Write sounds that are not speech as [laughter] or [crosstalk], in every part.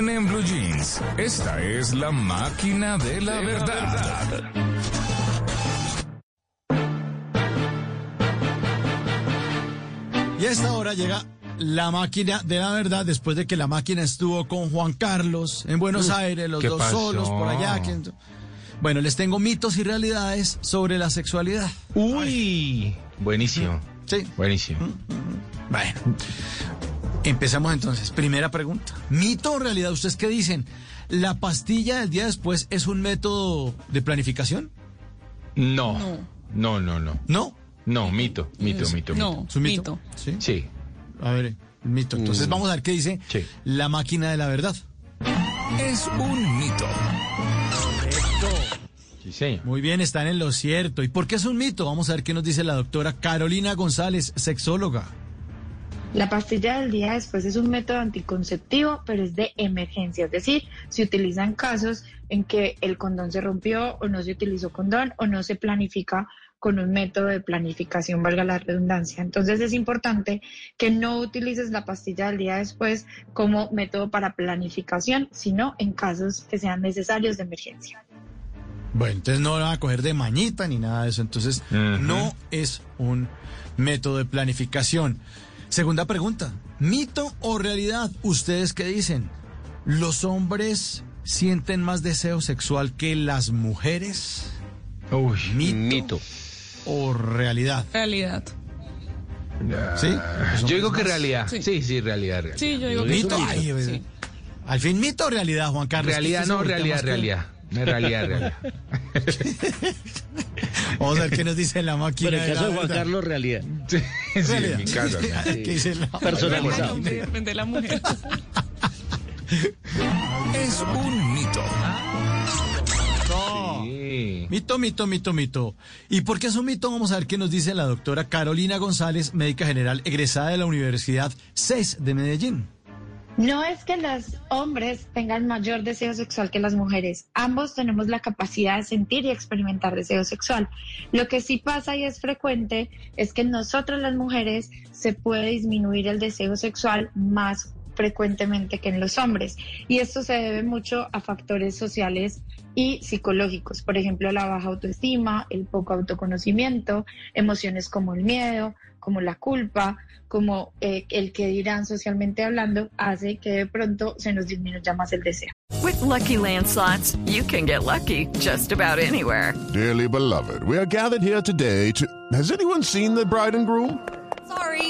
En, en Blue Jeans, esta es la máquina de la verdad. Y a esta hora llega la máquina de la verdad después de que la máquina estuvo con Juan Carlos en Buenos Aires, los ¿qué dos pasó? solos por allá. que- Bueno, les tengo mitos y realidades sobre la sexualidad. Uy, buenísimo, Sí. buenísimo. Bueno, empezamos entonces. Primera pregunta. ¿Mito o realidad? ¿Ustedes qué dicen? ¿La pastilla del día después es un método de planificación? No, no, no, no. ¿No? No, mito, mito, mito, No, mito. ¿Es un mito? mito. Sí. Sí, A ver, mito. Entonces vamos a ver qué dice Sí. la máquina de la verdad. Es un mito. sí, señor. Muy bien, están en lo cierto. ¿Y por qué es un mito? Vamos a ver qué nos dice la doctora Carolina González, sexóloga. La pastilla del día después es un método anticonceptivo, pero es de emergencia, es decir, se utiliza en casos en que el condón se rompió o no se utilizó condón o no se planifica con un método de planificación, valga la redundancia. Entonces es importante que no utilices la pastilla del día después como método para planificación, sino en casos que sean necesarios de emergencia. Bueno, entonces no la van a coger de mañita ni nada de eso. Entonces no es un método de planificación. Segunda pregunta. ¿Mito o realidad? ¿Ustedes qué dicen? ¿Los hombres sienten más deseo sexual que las mujeres? Uy, Mito. mito. ¿O realidad? Realidad. ¿Sí? Yo digo que más- realidad. Sí. Sí, sí, realidad, realidad. Sí, yo digo que Mito. Ay, Sí. Al fin, mito o realidad, Juan Carlos. Realidad, ¿Qué no, [laughs] realidad, realidad. No, realidad, realidad. Vamos a ver qué nos dice la máquina. Pero en el caso de Juan. Carlos, realidad. Sí, sí, Realidad. [laughs] en mi caso. ¿Qué dice la Personalizado. Depende de la mujer. [laughs] Es un mito. No. Sí. Mito, mito, mito, mito. ¿Y por qué es un mito? Vamos a ver qué nos dice la doctora Carolina González, médica general egresada de la Universidad CES de Medellín. No es que los hombres tengan mayor deseo sexual que las mujeres. Ambos tenemos la capacidad de sentir y experimentar deseo sexual. Lo que sí pasa y es frecuente es que en nosotras las mujeres se puede disminuir el deseo sexual más frecuentemente que en los hombres. Y esto se debe mucho a factores sociales y psicológicos, por ejemplo, la baja autoestima, el poco autoconocimiento, emociones como el miedo, como la culpa, como eh, el que dirán socialmente hablando, hace que de pronto se nos disminuya más el deseo. With Lucky Land slots, you can get lucky just about anywhere. Dearly beloved, we are gathered here today to. Has anyone seen the bride and groom? Sorry,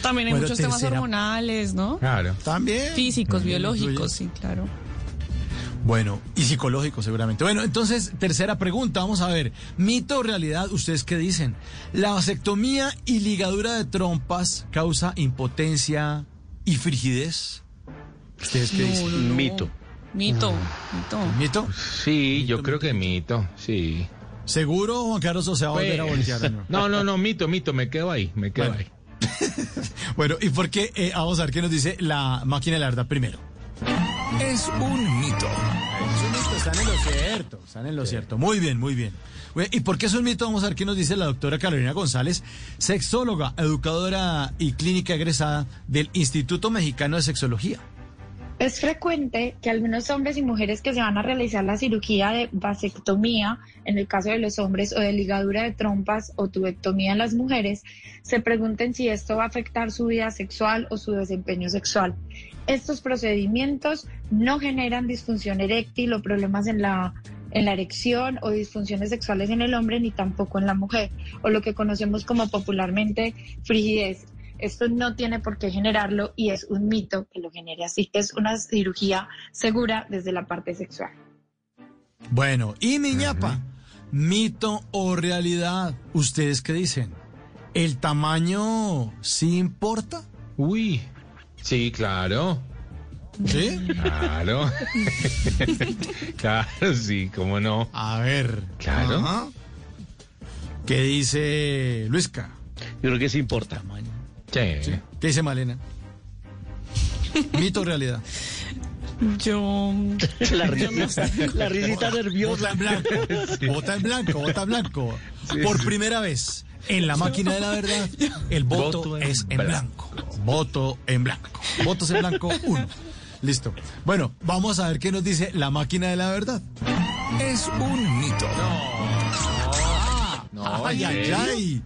También hay Bueno, muchos temas hormonales, ¿no? Claro. También. Físicos, También biológicos, sí, claro. Bueno, y psicológico seguramente. Bueno, entonces, tercera pregunta, vamos a ver. ¿Mito o realidad? ¿Ustedes qué dicen? ¿La vasectomía y ligadura de trompas causa impotencia y frigidez? ¿Ustedes qué dicen? Mito. Mito, mito. ¿Mito? Sí, yo creo que mito, sí. ¿Seguro, Juan Carlos, o se va a volver a Pues, voltear? ¿no? [laughs] No, no, no, mito, mito, me quedo ahí, me quedo Bueno. ahí. [laughs] Bueno, ¿y por qué? Eh, vamos a ver qué nos dice la máquina de la verdad primero. Es un mito. Es un mito, están en lo cierto, están en lo cierto. Muy bien, muy bien. ¿Y por qué es un mito? Vamos a ver qué nos dice la doctora Carolina González, sexóloga, educadora y clínica egresada del Instituto Mexicano de Sexología. Es frecuente que algunos hombres y mujeres que se van a realizar la cirugía de vasectomía, en el caso de los hombres, o de ligadura de trompas o tubectomía en las mujeres, se pregunten si esto va a afectar su vida sexual o su desempeño sexual. Estos procedimientos no generan disfunción eréctil o problemas en la en la erección o disfunciones sexuales en el hombre ni tampoco en la mujer, o lo que conocemos como popularmente frigidez. Esto no tiene por qué generarlo y es un mito que lo genere así. Es una cirugía segura desde la parte sexual. Bueno, y mi ñapa, mito o realidad, ¿ustedes qué dicen? ¿El tamaño sí importa? Uy, sí, claro. ¿Sí? Claro. [laughs] claro, sí, cómo no. A ver. Claro. Ajá. ¿Qué dice Luisca? Yo creo que sí importa. Tamaño. Sí. Sí. ¿Qué dice Malena? [laughs] Mito o realidad. Yo. [laughs] La risita, la risita Vota nerviosa. en blanco. Vota en blanco, vota en blanco. Por primera vez en la máquina de la verdad, el voto, Voto en es en blanco. Voto en blanco. Votos en blanco, uno. Listo. Bueno, vamos a ver qué nos dice la máquina de la verdad. Es un mito. No, ay, ¿en ay, ay.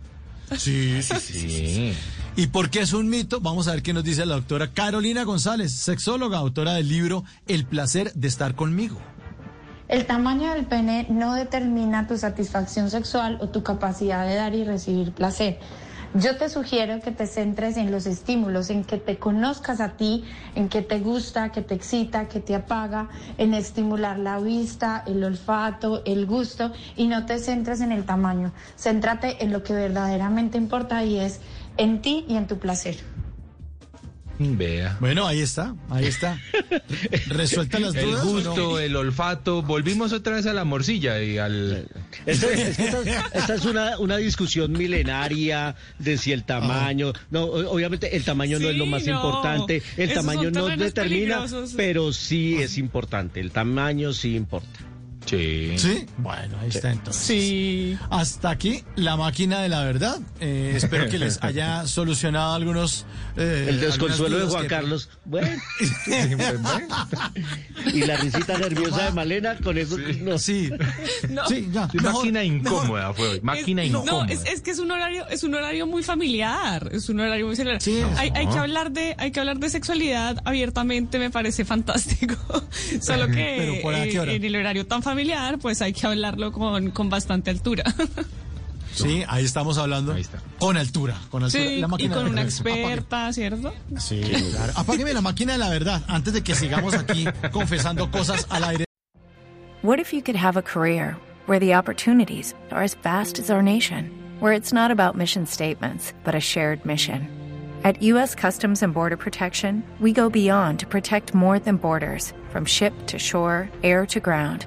Sí, sí, sí. Sí. ¿Y por qué es un mito? Vamos a ver qué nos dice la doctora Carolina González, sexóloga, autora del libro El placer de estar conmigo. El tamaño del pene no determina tu satisfacción sexual o tu capacidad de dar y recibir placer. Yo te sugiero que te centres en los estímulos, en que te conozcas a ti, en que te gusta, que te excita, que te apaga, en estimular la vista, el olfato, el gusto y no te centres en el tamaño. Céntrate en lo que verdaderamente importa y es en ti y en tu placer. Vea. Bueno, ahí está, ahí está. ¿Resuelta las El dudas? no? gusto, el olfato. Volvimos otra vez a la morcilla y al. Esta, es, que esta- esta es una, una discusión milenaria de si el tamaño. No, obviamente el tamaño no es lo más no. importante. El Esos tamaño no determina, peligrosos. pero sí es importante. El tamaño sí importa. Sí. Sí, bueno, ahí está entonces. Sí. Hasta aquí la máquina de la verdad. Eh, espero que les haya [laughs] solucionado algunos. eh, El desconsuelo de Juan que- Carlos. Bueno, [laughs] Sí, bueno. [laughs] y la risita [laughs] nerviosa de Malena con eso. no. Sí, No. sí, [laughs] ya. Mejor, máquina mejor. incómoda fue hoy. Máquina Es- incómoda. No, es, es que es un horario, es un horario muy familiar, es un horario muy familiar. Sí, hay, hay que hablar de, hay que hablar de sexualidad abiertamente, me parece fantástico. [laughs] Solo que Pero, ¿por a qué eh, hora? en el horario tan familiar, pues hay que hablarlo con, con bastante altura. Sí, ahí estamos hablando. Ahí está. Con altura. Con altura. Sí, La y con de la una verdad. Apague- ¿cierto? Sí, claro. Apágueme la máquina de la verdad antes de que sigamos aquí [laughs] confesando cosas al aire. What if you could have a career where the opportunities are as vast as our nation, where it's not about mission statements, but a shared mission? At U.S. Customs and Border Protection, we go beyond to protect more than borders from ship to shore, air to ground.